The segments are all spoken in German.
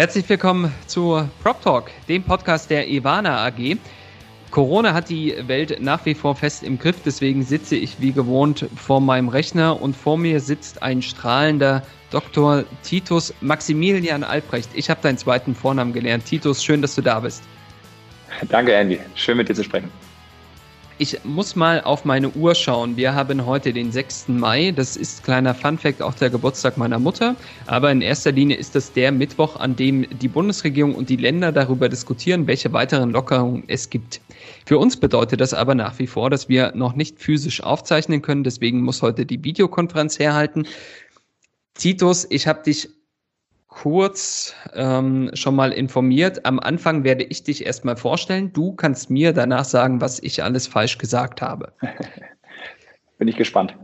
Herzlich willkommen zu Prop Talk, dem Podcast der Ivana AG. Corona hat die Welt nach wie vor fest im Griff, deswegen sitze ich wie gewohnt vor meinem Rechner und vor mir sitzt ein strahlender Dr. Titus Maximilian Albrecht. Ich habe deinen zweiten Vornamen gelernt. Titus, schön, dass du da bist. Danke, Andy. Schön mit dir zu sprechen. Ich muss mal auf meine Uhr schauen. Wir haben heute den 6. Mai. Das ist kleiner Funfact, auch der Geburtstag meiner Mutter. Aber in erster Linie ist das der Mittwoch, an dem die Bundesregierung und die Länder darüber diskutieren, welche weiteren Lockerungen es gibt. Für uns bedeutet das aber nach wie vor, dass wir noch nicht physisch aufzeichnen können. Deswegen muss heute die Videokonferenz herhalten. Titus, ich habe dich kurz ähm, schon mal informiert. Am Anfang werde ich dich erstmal vorstellen. Du kannst mir danach sagen, was ich alles falsch gesagt habe. Bin ich gespannt.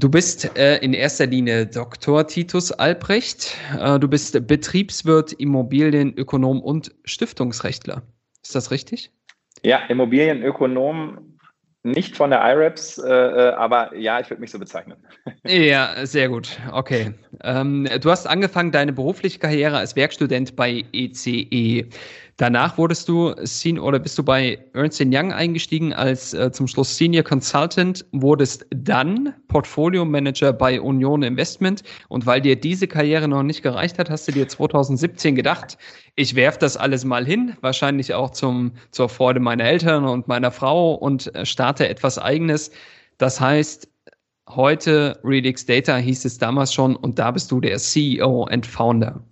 Du bist äh, in erster Linie Dr. Titus Albrecht. Äh, du bist Betriebswirt, Immobilienökonom und Stiftungsrechtler. Ist das richtig? Ja, Immobilienökonom nicht von der IRAPS, äh, äh, aber ja, ich würde mich so bezeichnen. Ja, sehr gut. Okay. Ähm, du hast angefangen deine berufliche Karriere als Werkstudent bei ECE. Danach wurdest du oder bist du bei Ernst Young eingestiegen als äh, zum Schluss Senior Consultant, wurdest dann Portfolio Manager bei Union Investment und weil dir diese Karriere noch nicht gereicht hat, hast du dir 2017 gedacht, ich werf das alles mal hin, wahrscheinlich auch zum zur Freude meiner Eltern und meiner Frau und äh, starte etwas eigenes. Das heißt, heute Redix Data hieß es damals schon und da bist du der CEO und Founder.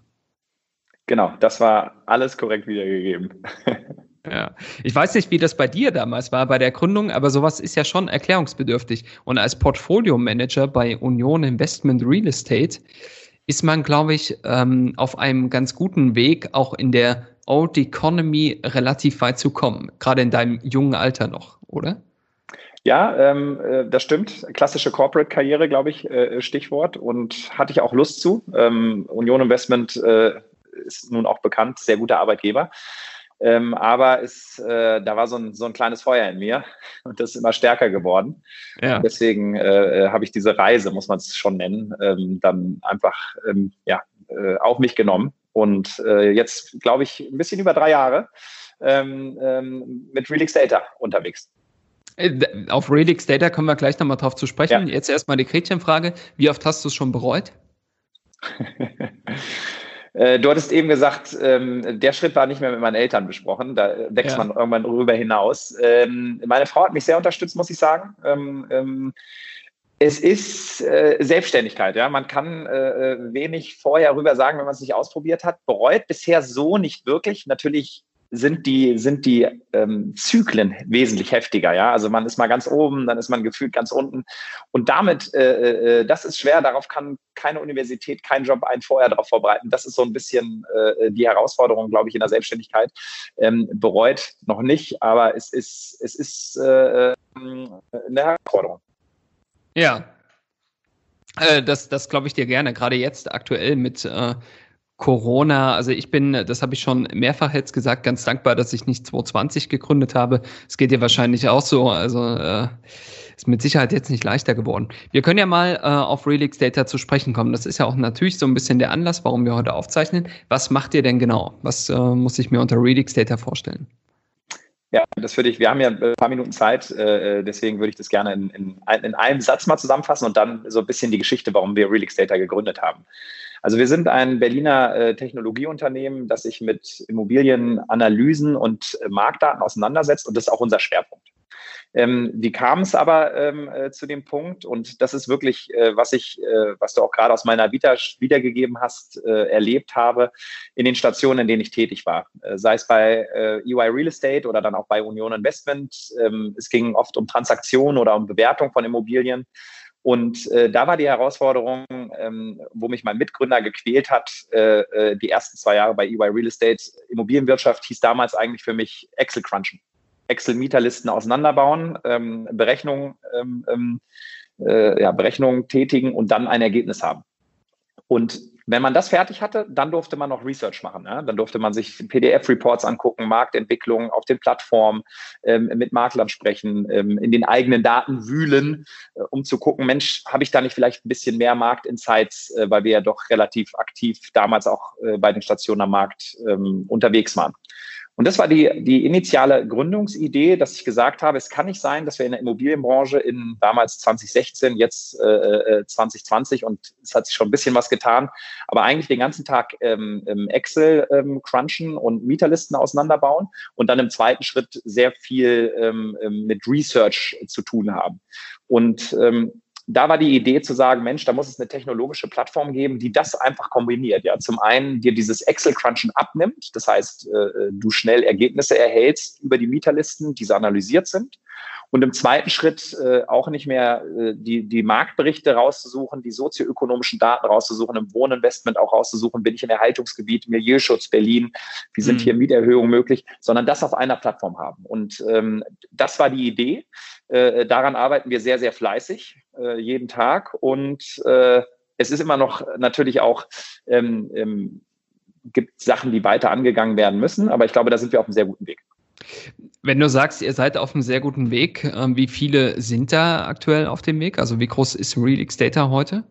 Genau, das war alles korrekt wiedergegeben. Ja, ich weiß nicht, wie das bei dir damals war bei der Gründung, aber sowas ist ja schon erklärungsbedürftig. Und als Portfolio Manager bei Union Investment Real Estate ist man, glaube ich, ähm, auf einem ganz guten Weg, auch in der Old Economy relativ weit zu kommen, gerade in deinem jungen Alter noch, oder? Ja, ähm, äh, das stimmt. Klassische Corporate-Karriere, glaube ich, äh, Stichwort. Und hatte ich auch Lust zu. Ähm, Union Investment äh, ist nun auch bekannt, sehr guter Arbeitgeber. Ähm, aber es, äh, da war so ein, so ein kleines Feuer in mir und das ist immer stärker geworden. Ja. deswegen äh, äh, habe ich diese Reise, muss man es schon nennen, ähm, dann einfach ähm, ja, äh, auf mich genommen. Und äh, jetzt, glaube ich, ein bisschen über drei Jahre ähm, ähm, mit Relix Data unterwegs. Äh, auf Relix Data kommen wir gleich nochmal drauf zu sprechen. Ja. Jetzt erstmal die Gretchenfrage. Wie oft hast du es schon bereut? Äh, du hattest eben gesagt, ähm, der Schritt war nicht mehr mit meinen Eltern besprochen. Da wächst ja. man irgendwann rüber hinaus. Ähm, meine Frau hat mich sehr unterstützt, muss ich sagen. Ähm, ähm es ist äh, Selbstständigkeit, ja. Man kann äh, äh, wenig vorher rüber sagen, wenn man es nicht ausprobiert hat. Bereut bisher so nicht wirklich. Natürlich sind die, sind die ähm, Zyklen wesentlich heftiger. Ja? Also man ist mal ganz oben, dann ist man gefühlt ganz unten. Und damit, äh, äh, das ist schwer, darauf kann keine Universität, kein Job einen vorher darauf vorbereiten. Das ist so ein bisschen äh, die Herausforderung, glaube ich, in der Selbstständigkeit. Ähm, bereut noch nicht, aber es ist, es ist äh, eine Herausforderung. Ja, äh, das, das glaube ich dir gerne, gerade jetzt aktuell mit äh, Corona, also ich bin, das habe ich schon mehrfach jetzt gesagt, ganz dankbar, dass ich nicht 2020 gegründet habe. Es geht dir wahrscheinlich auch so. Also äh, ist mit Sicherheit jetzt nicht leichter geworden. Wir können ja mal äh, auf Relix Data zu sprechen kommen. Das ist ja auch natürlich so ein bisschen der Anlass, warum wir heute aufzeichnen. Was macht ihr denn genau? Was äh, muss ich mir unter Relix Data vorstellen? Ja, das würde ich, wir haben ja ein paar Minuten Zeit, äh, deswegen würde ich das gerne in, in, in einem Satz mal zusammenfassen und dann so ein bisschen die Geschichte, warum wir Relix Data gegründet haben. Also wir sind ein Berliner äh, Technologieunternehmen, das sich mit Immobilienanalysen und äh, Marktdaten auseinandersetzt und das ist auch unser Schwerpunkt. Ähm, wie kam es aber ähm, äh, zu dem Punkt? Und das ist wirklich, äh, was ich, äh, was du auch gerade aus meiner Vita wiedergegeben hast, äh, erlebt habe in den Stationen, in denen ich tätig war. Sei es bei EY Real Estate oder dann auch bei Union Investment. Ähm, es ging oft um Transaktionen oder um Bewertung von Immobilien. Und äh, da war die Herausforderung, ähm, wo mich mein Mitgründer gequält hat, äh, äh die ersten zwei Jahre bei EY Real Estate. Immobilienwirtschaft hieß damals eigentlich für mich Excel crunchen. Excel-Mieterlisten auseinanderbauen, ähm, Berechnungen, ähm, ähm, äh, ja, Berechnungen tätigen und dann ein Ergebnis haben. Und wenn man das fertig hatte, dann durfte man noch Research machen. Ja? Dann durfte man sich PDF-Reports angucken, Marktentwicklungen auf den Plattformen, ähm, mit Maklern sprechen, ähm, in den eigenen Daten wühlen, äh, um zu gucken, Mensch, habe ich da nicht vielleicht ein bisschen mehr Marktinsights, äh, weil wir ja doch relativ aktiv damals auch äh, bei den Stationen am Markt ähm, unterwegs waren. Und das war die, die initiale Gründungsidee, dass ich gesagt habe, es kann nicht sein, dass wir in der Immobilienbranche in damals 2016, jetzt äh, 2020 äh, und es hat sich schon ein bisschen was getan, aber eigentlich den ganzen Tag ähm, Excel ähm, crunchen und Mieterlisten auseinanderbauen und dann im zweiten Schritt sehr viel ähm, mit Research zu tun haben. Und ähm, da war die Idee zu sagen, Mensch, da muss es eine technologische Plattform geben, die das einfach kombiniert. Ja, zum einen dir dieses Excel-Crunchen abnimmt, das heißt, äh, du schnell Ergebnisse erhältst über die Mieterlisten, diese analysiert sind. Und im zweiten Schritt äh, auch nicht mehr äh, die, die Marktberichte rauszusuchen, die sozioökonomischen Daten rauszusuchen, im Wohninvestment auch rauszusuchen, bin ich im Erhaltungsgebiet, Milieuschutz Berlin, wie sind mhm. hier Mieterhöhungen möglich, sondern das auf einer Plattform haben. Und ähm, das war die Idee. Äh, daran arbeiten wir sehr, sehr fleißig, äh, jeden Tag. Und äh, es ist immer noch natürlich auch, ähm, ähm, gibt Sachen, die weiter angegangen werden müssen, aber ich glaube, da sind wir auf einem sehr guten Weg. Wenn du sagst, ihr seid auf einem sehr guten Weg, ähm, wie viele sind da aktuell auf dem Weg? Also wie groß ist Relix Data heute?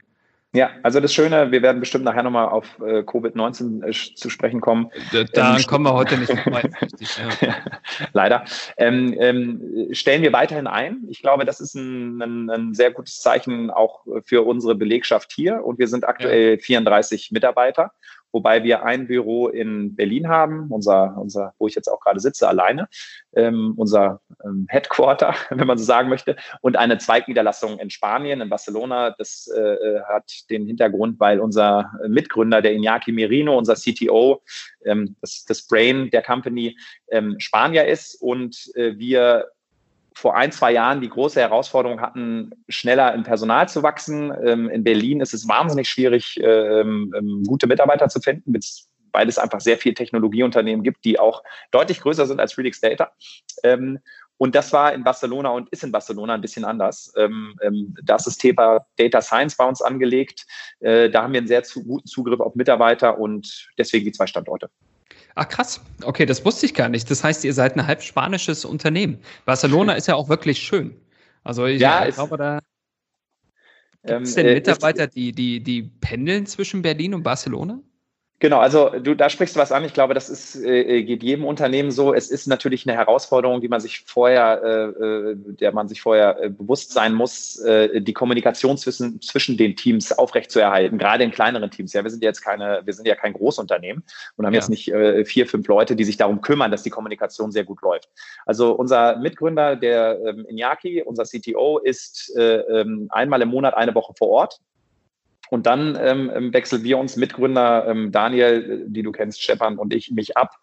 Ja, also das Schöne, wir werden bestimmt nachher nochmal auf äh, Covid-19 äh, zu sprechen kommen. Da ähm, kommen wir heute nicht vorbei. ja. Leider. Ähm, ähm, stellen wir weiterhin ein. Ich glaube, das ist ein, ein, ein, sehr gutes Zeichen auch für unsere Belegschaft hier. Und wir sind aktuell ja. 34 Mitarbeiter wobei wir ein Büro in Berlin haben, unser, unser wo ich jetzt auch gerade sitze, alleine, ähm, unser ähm, Headquarter, wenn man so sagen möchte, und eine Zweigniederlassung in Spanien, in Barcelona. Das äh, hat den Hintergrund, weil unser Mitgründer, der Iñaki Merino, unser CTO, ähm, das, das Brain der Company, ähm, Spanier ist und äh, wir vor ein, zwei Jahren die große Herausforderung hatten, schneller im Personal zu wachsen. Ähm, in Berlin ist es wahnsinnig schwierig, ähm, ähm, gute Mitarbeiter zu finden, weil es einfach sehr viele Technologieunternehmen gibt, die auch deutlich größer sind als Relix Data. Und das war in Barcelona und ist in Barcelona ein bisschen anders. Ähm, ähm, da ist das Thema Data Science bei uns angelegt. Äh, da haben wir einen sehr guten Zugriff auf Mitarbeiter und deswegen die zwei Standorte. Ach krass, okay, das wusste ich gar nicht. Das heißt, ihr seid ein halb spanisches Unternehmen. Barcelona ist ja auch wirklich schön. Also ich, ja, glaube, da gibt es denn ähm, äh, Mitarbeiter, die, die, die pendeln zwischen Berlin und Barcelona? Genau, also du, da sprichst du was an. Ich glaube, das ist, äh, geht jedem Unternehmen so. Es ist natürlich eine Herausforderung, die man sich vorher, äh, äh, der man sich vorher äh, bewusst sein muss, äh, die Kommunikation zwischen, zwischen den Teams aufrechtzuerhalten, gerade in kleineren Teams. Ja, wir sind jetzt keine, wir sind ja kein Großunternehmen und haben ja. jetzt nicht äh, vier, fünf Leute, die sich darum kümmern, dass die Kommunikation sehr gut läuft. Also unser Mitgründer, der ähm, Iñaki, unser CTO, ist äh, ähm, einmal im Monat eine Woche vor Ort und dann ähm, ähm, wechseln wir uns Mitgründer, ähm, Daniel, die du kennst, Stepan und ich, mich ab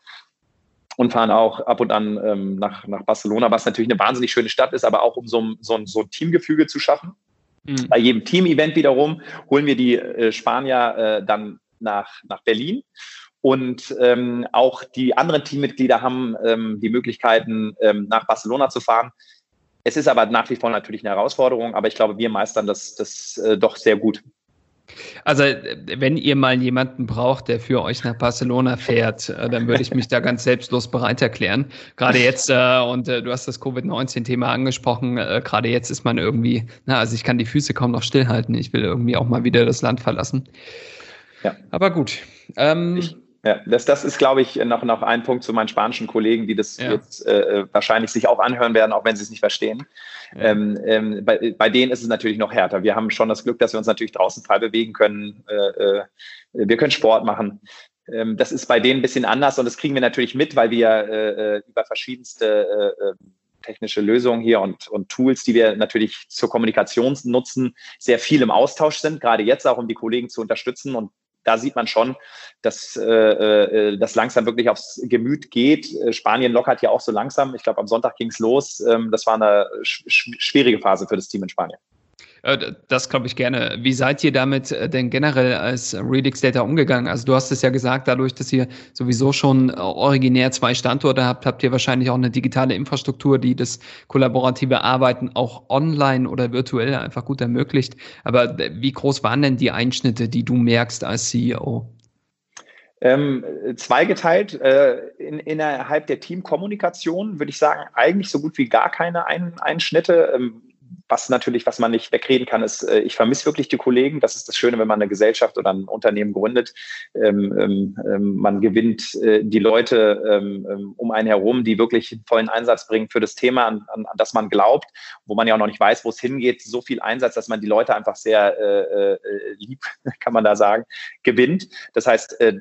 und fahren auch ab und an ähm, nach, nach Barcelona, was natürlich eine wahnsinnig schöne Stadt ist, aber auch um so, so, so ein Teamgefüge zu schaffen. Mhm. Bei jedem Team-Event wiederum holen wir die äh, Spanier äh, dann nach, nach Berlin. Und ähm, auch die anderen Teammitglieder haben ähm, die Möglichkeiten, ähm, nach Barcelona zu fahren. Es ist aber nach wie vor natürlich eine Herausforderung, aber ich glaube, wir meistern das, das äh, doch sehr gut. Also, wenn ihr mal jemanden braucht, der für euch nach Barcelona fährt, äh, dann würde ich mich da ganz selbstlos bereit erklären. Gerade jetzt, äh, und äh, du hast das Covid-19-Thema angesprochen, äh, gerade jetzt ist man irgendwie, na, also ich kann die Füße kaum noch stillhalten. Ich will irgendwie auch mal wieder das Land verlassen. Ja. Aber gut. Ähm, ich, ja, das, das ist, glaube ich, noch, noch ein Punkt zu meinen spanischen Kollegen, die das ja. jetzt äh, wahrscheinlich sich auch anhören werden, auch wenn sie es nicht verstehen. Ja. Ähm, ähm, bei, bei denen ist es natürlich noch härter. Wir haben schon das Glück, dass wir uns natürlich draußen frei bewegen können. Äh, äh, wir können Sport machen. Ähm, das ist bei denen ein bisschen anders und das kriegen wir natürlich mit, weil wir äh, äh über verschiedenste äh, äh, technische Lösungen hier und, und Tools, die wir natürlich zur Kommunikation nutzen, sehr viel im Austausch sind, gerade jetzt auch, um die Kollegen zu unterstützen und da sieht man schon, dass äh, äh, das langsam wirklich aufs Gemüt geht. Äh, Spanien lockert ja auch so langsam. Ich glaube, am Sonntag ging es los. Ähm, das war eine sch schwierige Phase für das Team in Spanien. Äh, das glaube ich gerne. Wie seid ihr damit äh, denn generell als Redix Data umgegangen? Also du hast es ja gesagt, dadurch, dass ihr sowieso schon äh, originär zwei Standorte habt, habt ihr wahrscheinlich auch eine digitale Infrastruktur, die das kollaborative Arbeiten auch online oder virtuell einfach gut ermöglicht. Aber wie groß waren denn die Einschnitte, die du merkst als CEO? Ähm, zweigeteilt äh, in, innerhalb der Teamkommunikation würde ich sagen, eigentlich so gut wie gar keine Ein Einschnitte. Ähm, was natürlich, was man nicht wegreden kann, ist, äh, ich vermisse wirklich die Kollegen. Das ist das Schöne, wenn man eine Gesellschaft oder ein Unternehmen gründet. Ähm, ähm, ähm man gewinnt äh, die Leute ähm, ähm, um einen herum, die wirklich vollen Einsatz bringen für das Thema, an, an, an, das man glaubt, wo man ja auch noch nicht weiß, wo es hingeht. So viel Einsatz, dass man die Leute einfach sehr äh, äh, lieb, kann man da sagen, gewinnt. Das heißt, äh,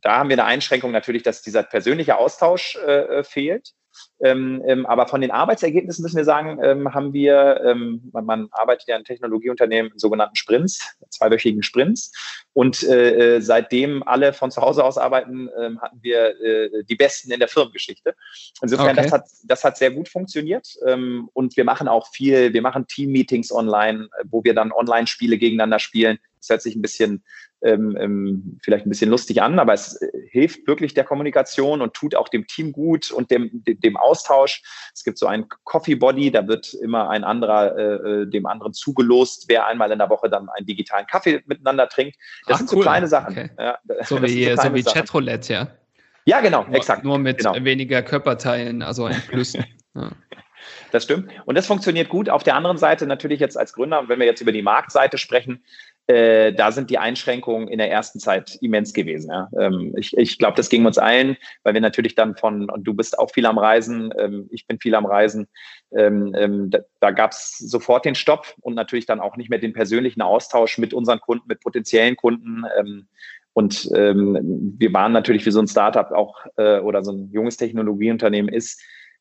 da haben wir eine Einschränkung natürlich, dass dieser persönliche Austausch fehlt. Ähm, ähm, aber von den Arbeitsergebnissen müssen wir sagen, ähm, haben wir, ähm, man, man, arbeitet ja in Technologieunternehmen in sogenannten Sprints, zweiwöchigen Sprints. Und äh, äh, seitdem alle von zu Hause aus arbeiten, äh, hatten wir äh, die Besten in der Firmengeschichte. Insofern, okay. das, hat, das hat sehr gut funktioniert. Ähm, und wir machen auch viel, wir machen Team-Meetings online, wo wir dann Online-Spiele gegeneinander spielen. Das hört sich ein bisschen ähm, ähm, vielleicht ein bisschen lustig an, aber es äh, hilft wirklich der Kommunikation und tut auch dem Team gut und dem, dem Austausch. Es gibt so ein Coffee Body, da wird immer ein anderer äh, äh, dem anderen zugelost, wer einmal in der Woche dann einen digitalen Kaffee miteinander trinkt. Das Ach, sind cool. so kleine Sachen. Okay. Ja, so wie, so, so wie Chatroulette, ja. Ja, genau, nur, exakt. Nur mit genau. weniger Körperteilen, also ein ja. Das stimmt. Und das funktioniert gut. Auf der anderen Seite natürlich jetzt als Gründer, wenn wir jetzt über die Marktseite sprechen, äh, da sind die Einschränkungen in der ersten Zeit immens gewesen. Ja. Ähm, ich ich glaube, das ging uns allen, weil wir natürlich dann von, und du bist auch viel am Reisen, ähm, ich bin viel am Reisen, ähm, ähm da, da gab es sofort den Stopp und natürlich dann auch nicht mehr den persönlichen Austausch mit unseren Kunden, mit potenziellen Kunden. Ähm, und ähm, wir waren natürlich wie so ein Startup auch äh, oder so ein junges Technologieunternehmen ist,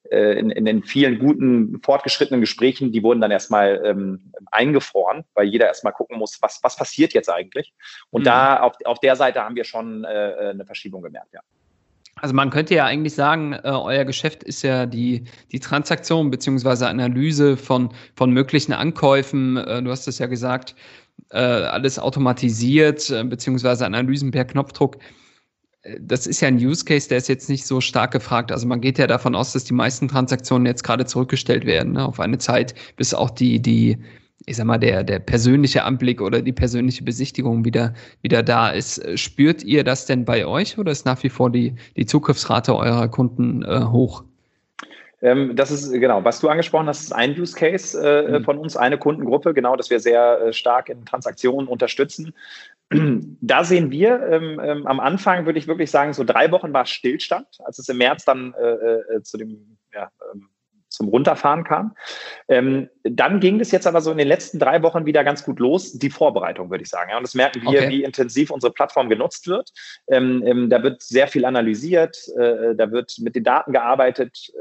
in, in den vielen guten, fortgeschrittenen Gesprächen, die wurden dann erstmal ähm, eingefroren, weil jeder erstmal gucken muss, was, was passiert jetzt eigentlich. Und mhm. da auf, auf der Seite haben wir schon äh, äh, eine Verschiebung gemerkt, ja. Also man könnte ja eigentlich sagen, äh, euer Geschäft ist ja die, die Transaktion beziehungsweise Analyse von, von möglichen Ankäufen. Äh, du hast es ja gesagt, äh, alles automatisiert, äh, beziehungsweise Analysen per Knopfdruck das ist ja ein Use Case, der ist jetzt nicht so stark gefragt. Also man geht ja davon aus, dass die meisten Transaktionen jetzt gerade zurückgestellt werden ne, auf eine Zeit, bis auch die, die, ich sag mal, der, der persönliche Anblick oder die persönliche Besichtigung wieder, wieder da ist. Spürt ihr das denn bei euch oder ist nach wie vor die, die Zugriffsrate eurer Kunden äh, hoch? Ähm, das ist genau, was du angesprochen hast, ist ein Use Case äh, mhm. von uns, eine Kundengruppe, genau, dass wir sehr äh, stark in Transaktionen unterstützen. Da sehen wir ähm, ähm, am Anfang, würde ich wirklich sagen, so drei Wochen war Stillstand, als es im März dann äh, äh, zu dem ja, ähm, zum Runterfahren kam. Ähm, dann ging es jetzt aber so in den letzten drei Wochen wieder ganz gut los, die Vorbereitung, würde ich sagen. Ja, und das merken wir, okay. wie intensiv unsere Plattform genutzt wird. Ähm, ähm, da wird sehr viel analysiert, äh, da wird mit den Daten gearbeitet.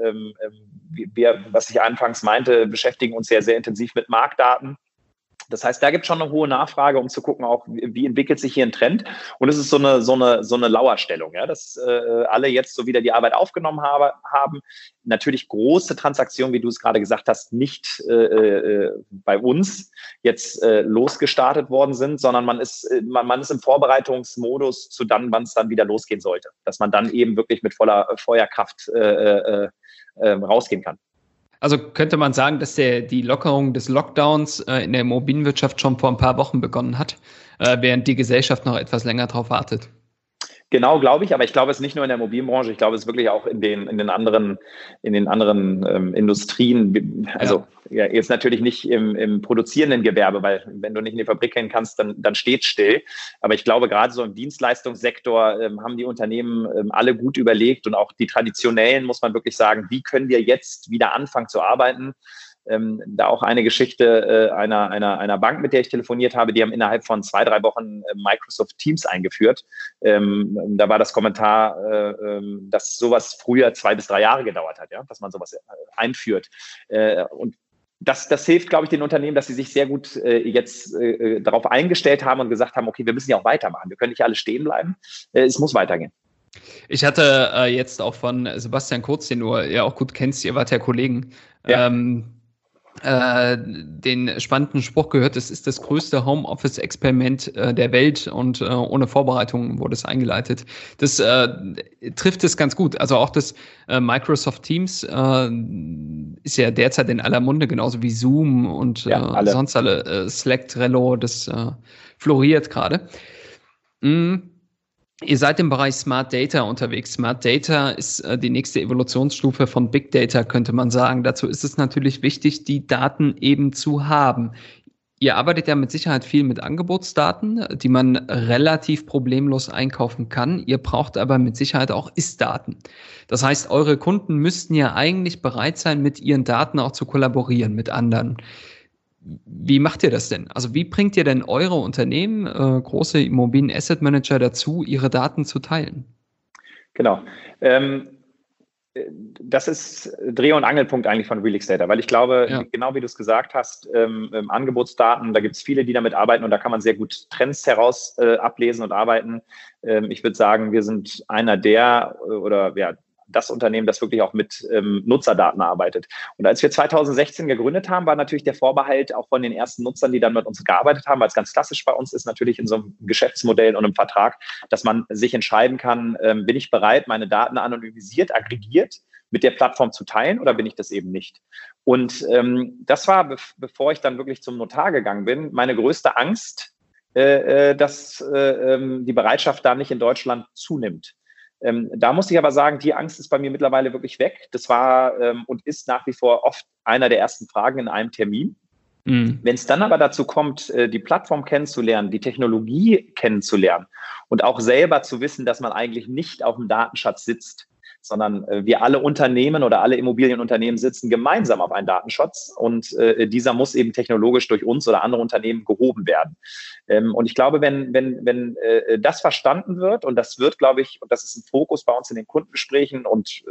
Wir, was ich anfangs meinte, beschäftigen uns sehr, sehr intensiv mit Marktdaten. Das heißt, da gibt es schon eine hohe Nachfrage, um zu gucken, auch wie entwickelt sich hier ein Trend. Und es ist so eine, so eine, so eine Lauerstellung, ja, dass äh, alle jetzt so wieder die Arbeit aufgenommen habe, haben. Natürlich große Transaktionen, wie du es gerade gesagt hast, nicht äh, äh, bei uns jetzt äh, losgestartet worden sind, sondern man ist, äh, man, man ist im Vorbereitungsmodus zu dann, wann es dann wieder losgehen sollte. Dass man dann eben wirklich mit voller Feuerkraft äh, äh, äh, rausgehen kann. Also könnte man sagen, dass der, die Lockerung des Lockdowns äh, in der Immobilienwirtschaft schon vor ein paar Wochen begonnen hat, äh, während die Gesellschaft noch etwas länger darauf wartet. Genau, glaube ich, aber ich glaube es nicht nur in der Mobilbranche, ich glaube es wirklich auch in den, in den anderen, in den anderen ähm, Industrien. Also ja. ja. jetzt natürlich nicht im, im produzierenden Gewerbe, weil wenn du nicht in die Fabrik gehen kannst, dann, dann steht still. Aber ich glaube, gerade so im Dienstleistungssektor ähm, haben die Unternehmen ähm, alle gut überlegt und auch die traditionellen, muss man wirklich sagen, wie können wir jetzt wieder anfangen zu arbeiten? Ähm, da auch eine Geschichte äh, einer, einer, einer Bank, mit der ich telefoniert habe, die haben innerhalb von zwei, drei Wochen äh, Microsoft Teams eingeführt. Ähm, da war das Kommentar, äh, ähm, dass sowas früher zwei bis drei Jahre gedauert hat, ja, dass man sowas äh, einführt. Äh, und das, das hilft, glaube ich, den Unternehmen, dass sie sich sehr gut äh, jetzt äh, darauf eingestellt haben und gesagt haben, okay, wir müssen ja auch weitermachen. Wir können nicht alle stehen bleiben. Äh, es muss weitergehen. Ich hatte äh, jetzt auch von Sebastian Kurz, den du ja auch gut kennst, ihr wart ja Kollegen, ja. Ähm, äh, den spannenden Spruch gehört, es ist das größte Homeoffice-Experiment äh, der Welt und äh, ohne Vorbereitung wurde es eingeleitet. Das äh, trifft es ganz gut. Also auch das äh, Microsoft Teams äh, ist ja derzeit in aller Munde, genauso wie Zoom und ja, alle. sonst alle Slack, Trello, das floriert gerade. Mhm. Ihr seid im Bereich Smart Data unterwegs. Smart Data ist äh, die nächste Evolutionsstufe von Big Data, könnte man sagen. Dazu ist es natürlich wichtig, die Daten eben zu haben. Ihr arbeitet ja mit Sicherheit viel mit Angebotsdaten, die man relativ problemlos einkaufen kann. Ihr braucht aber mit Sicherheit auch Ist-Daten. Das heißt, eure Kunden müssten ja eigentlich bereit sein, mit ihren Daten auch zu kollaborieren mit anderen. Wie macht ihr das denn? Also wie bringt ihr denn eure Unternehmen, äh, große Immobilien Asset Manager dazu, ihre Daten zu teilen? Genau. Ähm, das ist Dreh- und Angelpunkt eigentlich von Relix Data, weil ich glaube, ja. genau wie du es gesagt hast, ähm, ähm, Angebotsdaten, da gibt es viele, die damit arbeiten und da kann man sehr gut Trends heraus äh, ablesen und arbeiten. Ähm, ich würde sagen, wir sind einer der äh, oder ja, das Unternehmen, das wirklich auch mit ähm, Nutzerdaten arbeitet. Und als wir 2016 gegründet haben, war natürlich der Vorbehalt auch von den ersten Nutzern, die dann mit uns gearbeitet haben, weil es ganz klassisch bei uns ist, natürlich in so einem Geschäftsmodell und einem Vertrag, dass man sich entscheiden kann, ähm, bin ich bereit, meine Daten anonymisiert, aggregiert mit der Plattform zu teilen oder bin ich das eben nicht? Und ähm, das war, be bevor ich dann wirklich zum Notar gegangen bin, meine größte Angst, äh, äh dass äh, ähm, die Bereitschaft da nicht in Deutschland zunimmt. Ähm, da muss ich aber sagen, die Angst ist bei mir mittlerweile wirklich weg. Das war ähm, und ist nach wie vor oft einer der ersten Fragen in einem Termin. Mhm. Wenn es dann aber dazu kommt, äh, die Plattform kennenzulernen, die Technologie kennenzulernen und auch selber zu wissen, dass man eigentlich nicht auf dem Datenschatz sitzt, sondern äh, wir alle Unternehmen oder alle Immobilienunternehmen sitzen gemeinsam auf einen Datenschutz und äh, dieser muss eben technologisch durch uns oder andere Unternehmen gehoben werden. Ähm, und ich glaube, wenn, wenn, wenn äh, das verstanden wird, und das wird, glaube ich, und das ist ein Fokus bei uns in den Kundengesprächen und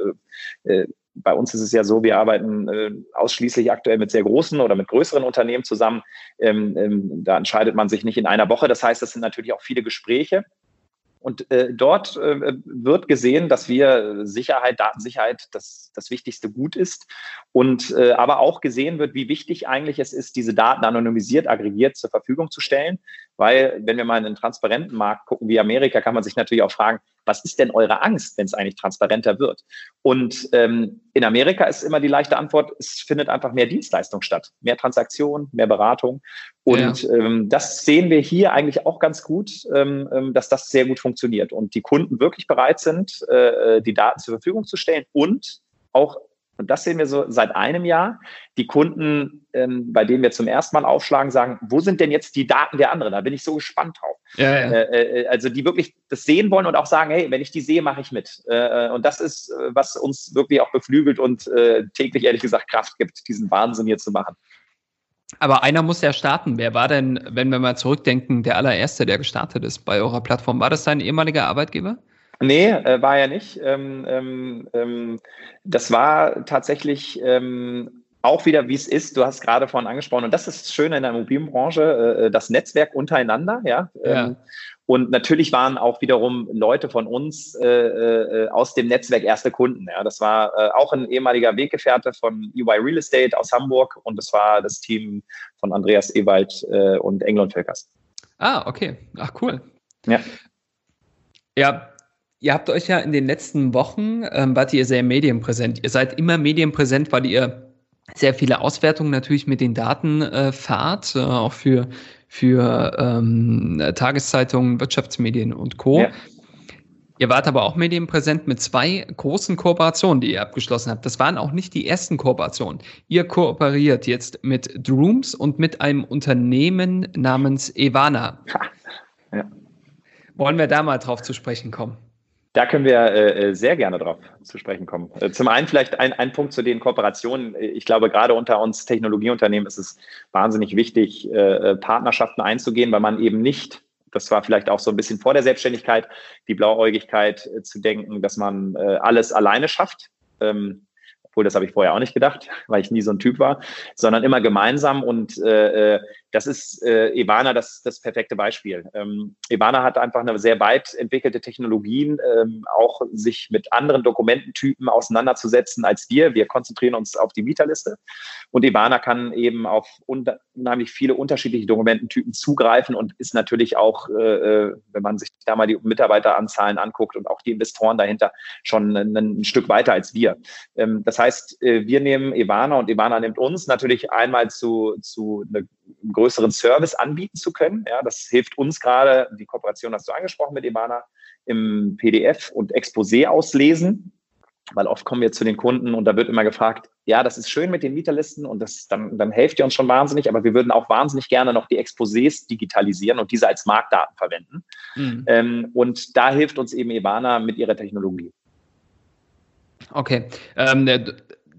bei uns ist es ja so, wir arbeiten äh, ausschließlich aktuell mit sehr großen oder mit größeren Unternehmen zusammen. Ähm, ähm, da entscheidet man sich nicht in einer Woche. Das heißt, das sind natürlich auch viele Gespräche. Und äh, dort äh, wird gesehen, dass wir Sicherheit, Datensicherheit das, das wichtigste Gut ist. Und äh, aber auch gesehen wird, wie wichtig eigentlich es ist, diese Daten anonymisiert, aggregiert zur Verfügung zu stellen. Weil, wenn wir mal in einen transparenten Markt gucken wie Amerika, kann man sich natürlich auch fragen, was ist denn eure Angst, wenn es eigentlich transparenter wird? Und ähm, in Amerika ist immer die leichte Antwort, es findet einfach mehr Dienstleistung statt, mehr Transaktion, mehr Beratung. Und ja. ähm, das sehen wir hier eigentlich auch ganz gut, ähm, ähm, dass das sehr gut funktioniert und die Kunden wirklich bereit sind, äh, die Daten zur Verfügung zu stellen und auch und das sehen wir so seit einem Jahr. Die Kunden, ähm, bei denen wir zum ersten Mal aufschlagen, sagen, wo sind denn jetzt die Daten der anderen? Da bin ich so gespannt drauf. Ja, ja. Äh, äh, also die wirklich das sehen wollen und auch sagen, hey, wenn ich die sehe, mache ich mit. Äh, und das ist, äh, was uns wirklich auch beflügelt und äh, täglich ehrlich gesagt Kraft gibt, diesen Wahnsinn hier zu machen. Aber einer muss ja starten. Wer war denn, wenn wir mal zurückdenken, der allererste, der gestartet ist bei eurer Plattform? War das dein ehemaliger Arbeitgeber? Nee, äh, war ja nicht. Ähm, ähm, ähm, das war tatsächlich ähm, auch wieder, wie es ist. Du hast gerade vorhin angesprochen, und das ist das Schöne in der Immobilienbranche, äh, äh, das Netzwerk untereinander, ja. ja. Ähm, und natürlich waren auch wiederum Leute von uns äh, äh, aus dem Netzwerk erste Kunden. Ja. Das war äh, auch ein ehemaliger Weggefährte von EY Real Estate aus Hamburg und das war das Team von Andreas Ewald äh, und England Völkers. Ah, okay. Ach, cool. Ja. Ja, Ihr habt euch ja in den letzten Wochen, ähm, wart ihr sehr medienpräsent. Ihr seid immer medienpräsent, weil ihr sehr viele Auswertungen natürlich mit den Daten äh, fahrt, äh, auch für, für ähm, Tageszeitungen, Wirtschaftsmedien und Co. Ja. Ihr wart aber auch medienpräsent mit zwei großen Kooperationen, die ihr abgeschlossen habt. Das waren auch nicht die ersten Kooperationen. Ihr kooperiert jetzt mit Drooms und mit einem Unternehmen namens Evana. Ja. Wollen wir da mal drauf zu sprechen kommen? Da können wir äh, äh, sehr gerne drauf zu sprechen kommen. Äh, zum einen vielleicht ein, ein Punkt zu den Kooperationen. Ich glaube, gerade unter uns Technologieunternehmen ist es wahnsinnig wichtig, äh, äh, Partnerschaften einzugehen, weil man eben nicht, das war vielleicht auch so ein bisschen vor der Selbstständigkeit, die Blauäugigkeit äh, zu denken, dass man alles alleine schafft. Ähm, obwohl das habe ich vorher auch nicht gedacht, weil ich nie so ein Typ war, sondern immer gemeinsam und äh, das ist äh, Ivana das, das perfekte Beispiel. Ähm, Ivana hat einfach eine sehr weit entwickelte Technologien, ähm, auch sich mit anderen Dokumententypen auseinanderzusetzen als wir. Wir konzentrieren uns auf die Mieterliste und Ivana kann eben auf unheimlich viele unterschiedliche Dokumententypen zugreifen und ist natürlich auch, äh, äh, wenn man sich da mal die Mitarbeiteranzahlen anguckt und auch die Investoren dahinter, schon ein, ein Stück weiter als wir. Ähm, das heißt, äh, wir nehmen Ivana und Ivana nimmt uns natürlich einmal zu, zu einem größeren Service anbieten zu können. Ja, das hilft uns gerade, die Kooperation hast du angesprochen mit Ivana, im PDF und Exposé auslesen weil oft kommen wir zu den Kunden und da wird immer gefragt, ja, das ist schön mit den Mieterlisten und das, dann, dann helft ihr uns schon wahnsinnig, aber wir würden auch wahnsinnig gerne noch die Exposés digitalisieren und diese als Marktdaten verwenden. Mhm. Ähm, und da hilft uns eben Ivana mit ihrer Technologie. Okay. Ähm,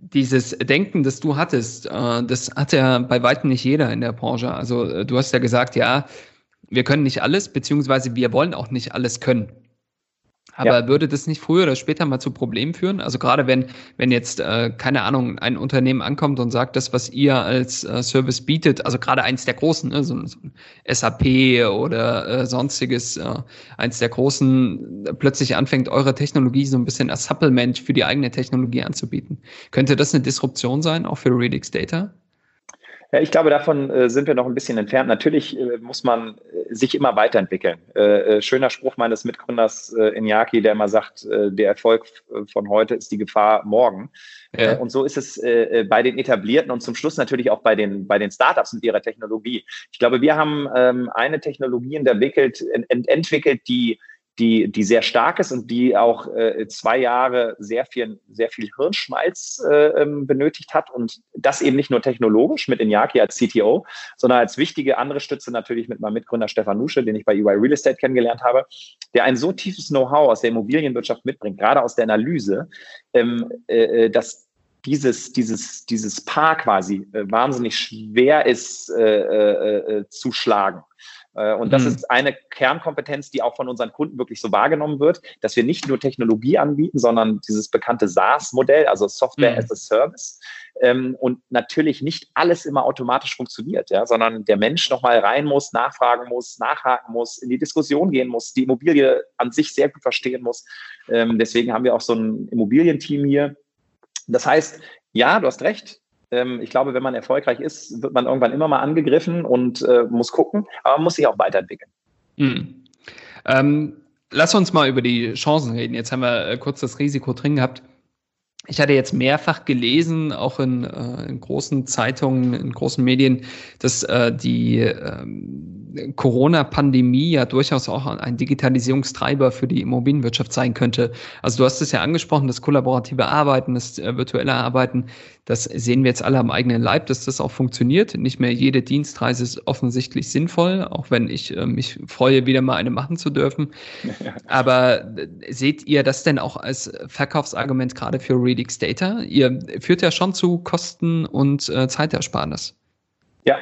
dieses Denken, das du hattest, äh, das hat ja bei weitem nicht jeder in der Branche. Also äh, du hast ja gesagt, ja, wir können nicht alles, beziehungsweise wir wollen auch nicht alles können. Aber ja. würde das nicht früher oder später mal zu Problemen führen? Also gerade wenn, wenn jetzt, äh, keine Ahnung, ein Unternehmen ankommt und sagt, das, was ihr als äh, Service bietet, also gerade eins der großen, ne, so, so ein SAP oder äh, sonstiges, äh, eins der großen, äh, plötzlich anfängt, eure Technologie so ein bisschen als Supplement für die eigene Technologie anzubieten. Könnte das eine Disruption sein, auch für Redix Data? Ja, ich glaube, davon äh, sind wir noch ein bisschen entfernt. Natürlich äh, muss man äh, sich immer weiterentwickeln. Äh, äh, schöner Spruch meines Mitgründers äh, Inyaki, der immer sagt, der Erfolg von heute ist die Gefahr morgen. Ja. und so ist es bei den Etablierten und zum Schluss natürlich auch bei den, bei den Startups mit ihrer Technologie. Ich glaube, wir haben ähm, eine Technologie entwickelt, ent entwickelt, die die, die sehr stark ist und die auch äh, zwei Jahre sehr viel, sehr viel Hirnschmalz äh, ähm, benötigt hat und das eben nicht nur technologisch mit Inyaki als CTO, sondern als wichtige andere Stütze natürlich mit meinem Mitgründer Stefan Nusche, den ich bei UI Real Estate kennengelernt habe, der ein so tiefes Know-how aus der Immobilienwirtschaft mitbringt, gerade aus der Analyse, ähm, äh, äh dass dieses, dieses, dieses Paar quasi äh, wahnsinnig schwer ist äh zu schlagen. Äh, und das mhm. ist eine Kernkompetenz, die auch von unseren Kunden wirklich so wahrgenommen wird, dass wir nicht nur Technologie anbieten, sondern dieses bekannte SaaS-Modell, also Software mhm. as a Service. Ähm, und natürlich nicht alles immer automatisch funktioniert, ja, sondern der Mensch nochmal rein muss, nachfragen muss, nachhaken muss, in die Diskussion gehen muss, die Immobilie an sich sehr gut verstehen muss. Ähm, deswegen haben wir auch so ein Immobilienteam hier. Das heißt, ja, du hast recht, ich glaube, wenn man erfolgreich ist, wird man irgendwann immer mal angegriffen und äh, muss gucken, aber man muss sich auch weiterentwickeln. Mhm. Ähm, lass uns mal über die Chancen reden. Jetzt haben wir äh, kurz das Risiko drin gehabt. Ich hatte jetzt mehrfach gelesen, auch in, äh, in großen Zeitungen, in großen Medien, dass äh, die ähm, Corona-Pandemie ja durchaus auch ein Digitalisierungstreiber für die Immobilienwirtschaft sein könnte. Also du hast es ja angesprochen, das kollaborative Arbeiten, das äh, virtuelle Arbeiten, das sehen wir jetzt alle am eigenen Leib, dass das auch funktioniert. Nicht mehr jede Dienstreise ist offensichtlich sinnvoll, auch wenn ich äh, mich freue, wieder mal eine machen zu dürfen. Aber äh, seht ihr das denn auch als Verkaufsargument gerade für Redix Data? Ihr führt ja schon zu Kosten und Zeitersparnis. Ja,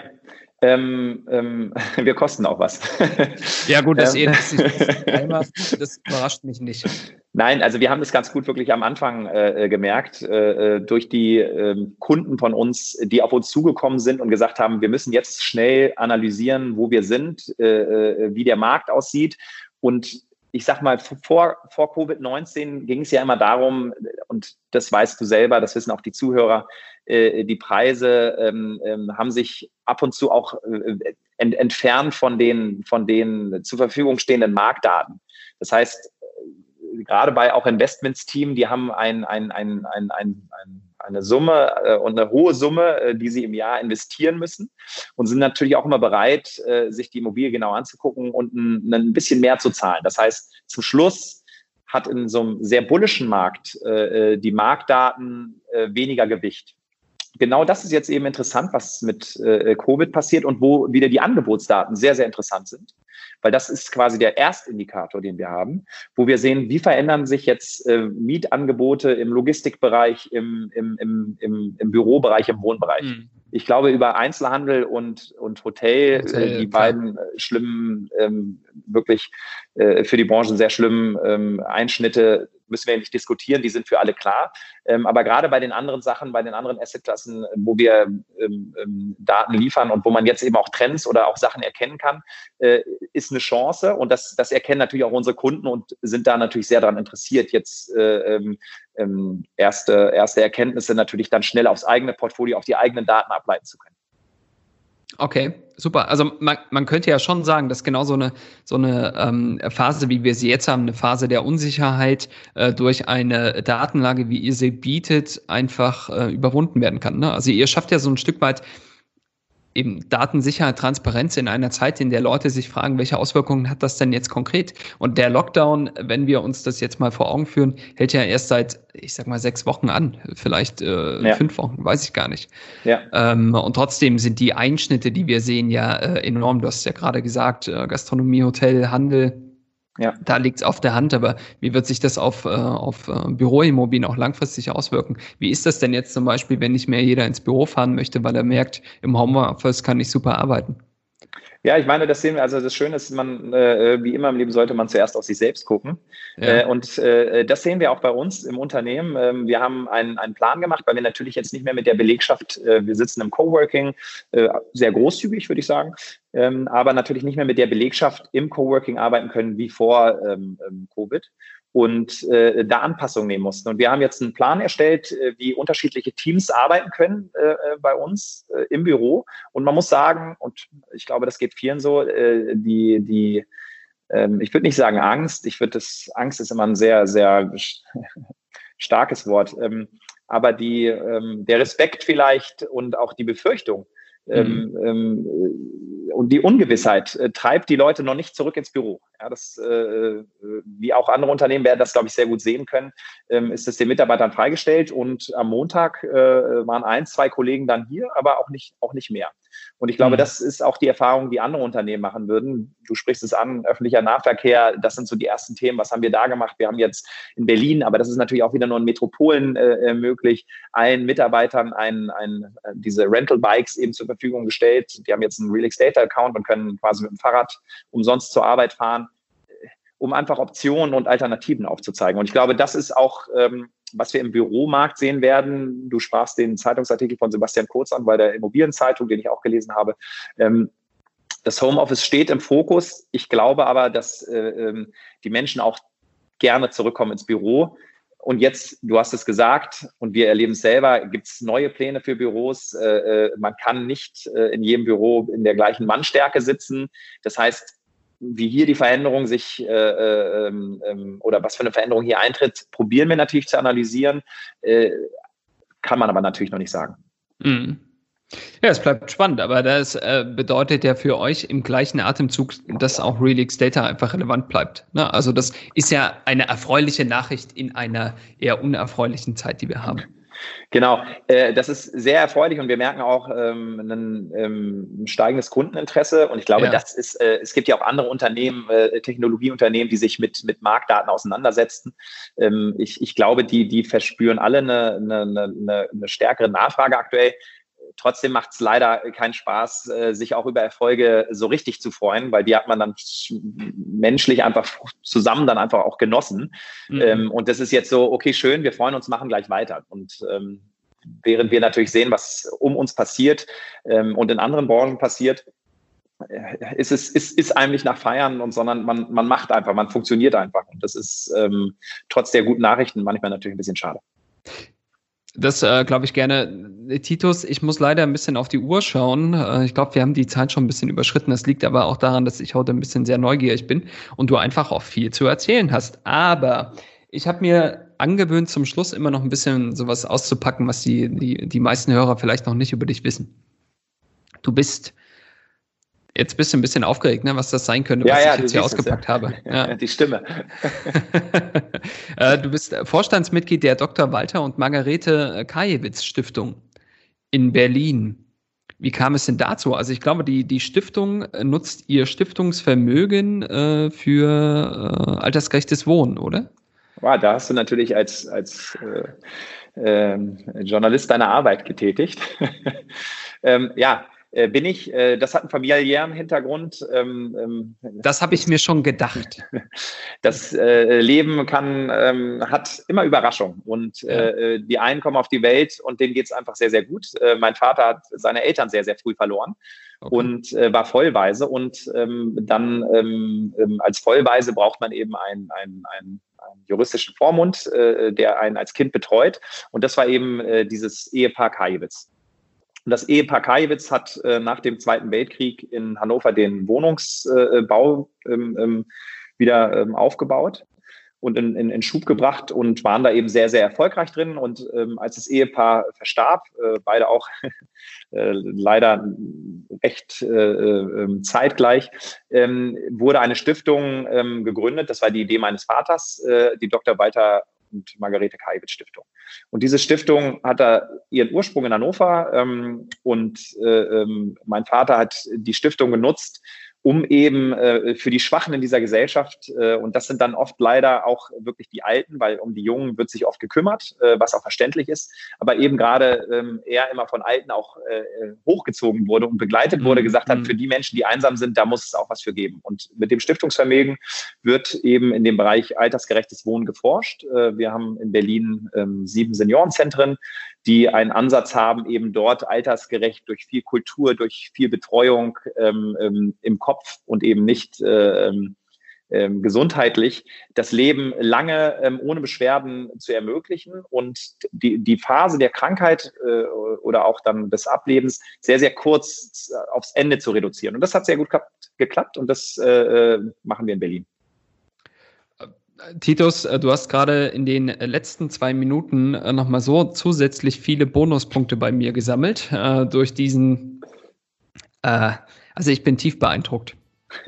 ähm, ähm, wir kosten auch was. ja, gut, das, ähm, das, das, überrascht mich nicht. Nein, also wir haben das ganz gut wirklich am Anfang äh, äh gemerkt, äh, äh, durch die äh, Kunden von uns, die auf uns zugekommen sind und gesagt haben, wir müssen jetzt schnell analysieren, wo wir sind, äh, wie der Markt aussieht. Und ich sag mal, vor, vor Covid-19 ging es ja immer darum, und das weißt du selber, das wissen auch die Zuhörer, äh, die Preise ähm, ähm, haben sich ab und zu auch äh, ent, entfernt von den, von den zur Verfügung stehenden Marktdaten. Das heißt, äh, gerade bei auch Investmentsteam, die haben ein, ein, ein, ein, ein, ein eine Summe äh, und eine hohe Summe, äh, die sie im Jahr investieren müssen und sind natürlich auch immer bereit, äh, sich die Immobilie genau anzugucken und ein, bisschen mehr zu zahlen. Das heißt, zum Schluss hat in so einem sehr bullischen Markt äh, die Marktdaten äh, weniger Gewicht genau das ist jetzt eben interessant, was mit äh, Covid passiert und wo wieder die Angebotsdaten sehr, sehr interessant sind. Weil das ist quasi der Erstindikator, den wir haben, wo wir sehen, wie verändern sich jetzt äh, Mietangebote im Logistikbereich, im, im, im, im, im Bürobereich, im Wohnbereich. Mhm. Ich glaube, über Einzelhandel und, und Hotel, Hotel äh, die klar. beiden äh, schlimmen, ähm, wirklich äh, für die Branchen sehr schlimmen ähm, Einschnitte, müssen wir nicht diskutieren, die sind für alle klar. Ähm, aber gerade bei den anderen Sachen, bei den anderen Assetklassen, wo wir ähm, ähm, Daten liefern und wo man jetzt eben auch Trends oder auch Sachen erkennen kann, äh, ist eine Chance. Und das, das erkennen natürlich auch unsere Kunden und sind da natürlich sehr daran interessiert, jetzt äh, ähm, ähm, erste, erste Erkenntnisse natürlich dann schnell aufs eigene Portfolio, auf die eigenen Daten ableiten zu können. Okay, super. Also man, man könnte ja schon sagen, dass genau so eine, so eine ähm, Phase, wie wir sie jetzt haben, eine Phase der Unsicherheit äh, durch eine Datenlage, wie ihr sie bietet, einfach äh, überwunden werden kann. Ne? Also ihr schafft ja so ein Stück weit eben Datensicherheit, Transparenz in einer Zeit, in der Leute sich fragen, welche Auswirkungen hat das denn jetzt konkret? Und der Lockdown, wenn wir uns das jetzt mal vor Augen führen, hält ja erst seit, ich sag mal, sechs Wochen an, vielleicht äh, ja. fünf Wochen, weiß ich gar nicht. Ja. Ähm, und trotzdem sind die Einschnitte, die wir sehen, ja äh, enorm. Du hast ja gerade gesagt, äh, Gastronomie, Hotel, Handel, ja. Da liegt es auf der Hand, aber wie wird sich das auf, äh, auf äh, Büroimmobilien auch langfristig auswirken? Wie ist das denn jetzt zum Beispiel, wenn nicht mehr jeder ins Büro fahren möchte, weil er merkt, im Homeoffice kann ich super arbeiten? Ja, ich meine, das sehen wir, also das Schöne ist, man, äh, wie immer im Leben sollte man zuerst auf sich selbst gucken. Ja. Äh, und äh, das sehen wir auch bei uns im Unternehmen. Ähm, wir haben einen, einen Plan gemacht, weil wir natürlich jetzt nicht mehr mit der Belegschaft, äh, wir sitzen im Coworking, äh, sehr großzügig, würde ich sagen, ähm, aber natürlich nicht mehr mit der Belegschaft im Coworking arbeiten können wie vor ähm, ähm Covid und äh, da Anpassungen nehmen mussten. Und wir haben jetzt einen Plan erstellt, äh, wie unterschiedliche Teams arbeiten können äh, äh, bei uns äh, im Büro. Und man muss sagen, und ich glaube, das geht vielen so, äh, die, die ähm, ich würde nicht sagen Angst, ich würde das, Angst ist immer ein sehr, sehr starkes Wort, ähm, aber die, ähm, der Respekt vielleicht und auch die Befürchtung, ähm, mhm. ähm, und die Ungewissheit äh, treibt die Leute noch nicht zurück ins Büro. Ja, das, äh, wie auch andere Unternehmen werden das, glaube ich, sehr gut sehen können, ähm, ist es den Mitarbeitern freigestellt und am Montag äh, waren ein, zwei Kollegen dann hier, aber auch nicht, auch nicht mehr. Und ich glaube, mhm. das ist auch die Erfahrung, die andere Unternehmen machen würden. Du sprichst es an, öffentlicher Nahverkehr, das sind so die ersten Themen. Was haben wir da gemacht? Wir haben jetzt in Berlin, aber das ist natürlich auch wieder nur in Metropolen äh, äh möglich, allen Mitarbeitern ein, ein, äh, diese Rental Bikes eben zur Verfügung gestellt. Die haben jetzt einen Real Estate Account und können quasi mit dem Fahrrad umsonst zur Arbeit fahren um einfach Optionen und Alternativen aufzuzeigen. Und ich glaube, das ist auch ähm, was wir im Büromarkt sehen werden, du sprachst den Zeitungsartikel von Sebastian Kurz an bei der Immobilienzeitung, den ich auch gelesen habe. Ähm, das Homeoffice steht im Fokus. Ich glaube aber, dass äh, ähm, die Menschen auch gerne zurückkommen ins Büro. Und jetzt, du hast es gesagt, und wir erleben es selber, gibt es neue Pläne für Büros. Äh, äh, man kann nicht äh, in jedem Büro in der gleichen Mannstärke sitzen. Das heißt, wie hier die Veränderung sich äh, äh, ähm, ähm, oder was für eine Veränderung hier eintritt, probieren wir natürlich zu analysieren, äh, kann man aber natürlich noch nicht sagen. Mhm. Ja, es bleibt spannend, aber das äh, bedeutet ja für euch im gleichen Atemzug, dass auch Relix Data einfach relevant bleibt. Ne? Also das ist ja eine erfreuliche Nachricht in einer eher unerfreulichen Zeit, die wir haben. Genau, äh, das ist sehr erfreulich und wir merken auch ähm, ein, ähm, ein steigendes Kundeninteresse. Und ich glaube, ja. das ist, äh, es gibt ja auch andere Unternehmen, äh, Technologieunternehmen, die sich mit, mit Marktdaten auseinandersetzen. Ähm, ich, ich glaube, die, die verspüren alle eine, eine, eine, eine stärkere Nachfrage aktuell. Trotzdem macht es leider keinen Spaß, äh, sich auch über Erfolge so richtig zu freuen, weil die hat man dann menschlich einfach zusammen dann einfach auch genossen. Mhm. Ähm, und das ist jetzt so, okay, schön, wir freuen uns, machen gleich weiter. Und ähm, während wir natürlich sehen, was um uns passiert ähm, und in anderen Branchen passiert, äh, ist es ist, ist eigentlich nach Feiern und sondern man, man macht einfach, man funktioniert einfach. Und das ist ähm, trotz der guten Nachrichten manchmal natürlich ein bisschen schade. Das äh, glaube ich gerne. Titus, ich muss leider ein bisschen auf die Uhr schauen. Äh, ich glaube, wir haben die Zeit schon ein bisschen überschritten. Das liegt aber auch daran, dass ich heute ein bisschen sehr neugierig bin und du einfach auch viel zu erzählen hast. Aber ich habe mir angewöhnt, zum Schluss immer noch ein bisschen sowas auszupacken, was die, die, die meisten Hörer vielleicht noch nicht über dich wissen. Du bist Jetzt bist du ein bisschen aufgeregt, ne, was das sein könnte, was ja, ich jetzt hier ausgepackt es, ja. habe. Ja. Die Stimme. Äh, du bist Vorstandsmitglied der Dr. Walter und Margarete Kajewitz Stiftung in Berlin. Wie kam es denn dazu? Also ich glaube, die, die Stiftung nutzt ihr Stiftungsvermögen äh, für äh, altersgerechtes Wohnen, oder? Wow, da hast du natürlich als, als äh, äh, Journalist deine Arbeit getätigt. ähm, ja, äh, bin ich. Äh, das hat einen familiären Hintergrund. Ähm, ähm, das habe ich mir schon gedacht. Das äh, Leben kann, ähm, hat immer Überraschung und ja. Die einen kommen auf die Welt und denen geht es einfach sehr, sehr gut. Mein Vater hat seine Eltern sehr, sehr früh verloren. Okay. und äh, war vollweise. Und ähm, dann ähm, ähm, als Vollweise braucht man eben einen, einen, einen, einen juristischen Vormund, äh, der einen als Kind betreut. Und das war eben äh, dieses Ehepaar Kajewitz. Und das Ehepaar Kajewitz hat äh, nach dem Zweiten Weltkrieg in Hannover den Wohnungsbau ähm, ähm, wieder ähm, aufgebaut und in, in, in Schub gebracht und waren da eben sehr, sehr erfolgreich drin. Und ähm, als das Ehepaar verstarb, äh, beide auch äh, leider recht äh, ähm, zeitgleich, ähm, wurde eine Stiftung gegründet. Das war die Idee meines Vaters, äh, die Dr. Walter und Margarete Kaiwitz Stiftung. Und diese Stiftung hat da ihren Ursprung in Hannover ähm, und äh, ähm, mein Vater hat die Stiftung genutzt, um eben äh, für die Schwachen in dieser Gesellschaft, äh, und das sind dann oft leider auch wirklich die Alten, weil um die Jungen wird sich oft gekümmert, äh, was auch verständlich ist, aber eben gerade ähm, er immer von Alten auch äh, hochgezogen wurde und begleitet wurde, mhm. gesagt hat, mhm. für die Menschen, die einsam sind, da muss es auch was für geben. Und mit dem Stiftungsvermögen wird eben in dem Bereich altersgerechtes Wohnen geforscht. Äh, wir haben in Berlin ähm, sieben Seniorenzentren, die einen Ansatz haben, eben dort altersgerecht durch viel Kultur, durch viel Betreuung ähm, ähm, im Kopf und eben nicht äh, ähm, gesundheitlich das Leben lange ähm, ohne Beschwerden zu ermöglichen und die, die Phase der Krankheit äh, oder auch dann des Ablebens sehr, sehr kurz aufs Ende zu reduzieren. Und das hat sehr gut geklappt und das äh, äh machen wir in Berlin. Titus, äh, du hast gerade in den letzten zwei Minuten äh, nochmal so zusätzlich viele Bonuspunkte bei mir gesammelt äh, durch diesen. Äh, also ich bin tief beeindruckt.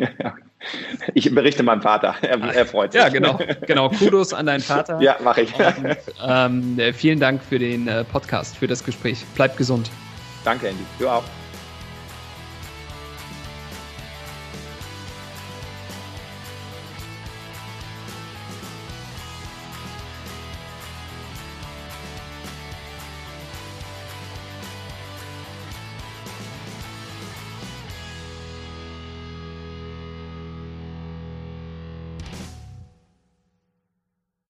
Ich berichte meinem Vater, er, er, freut sich. Ja, genau, genau. Kudos an deinen Vater. Ja, mache ich. Und, ähm, vielen Dank für den Podcast, für das Gespräch. Bleib gesund. Danke, Andy. Du auch.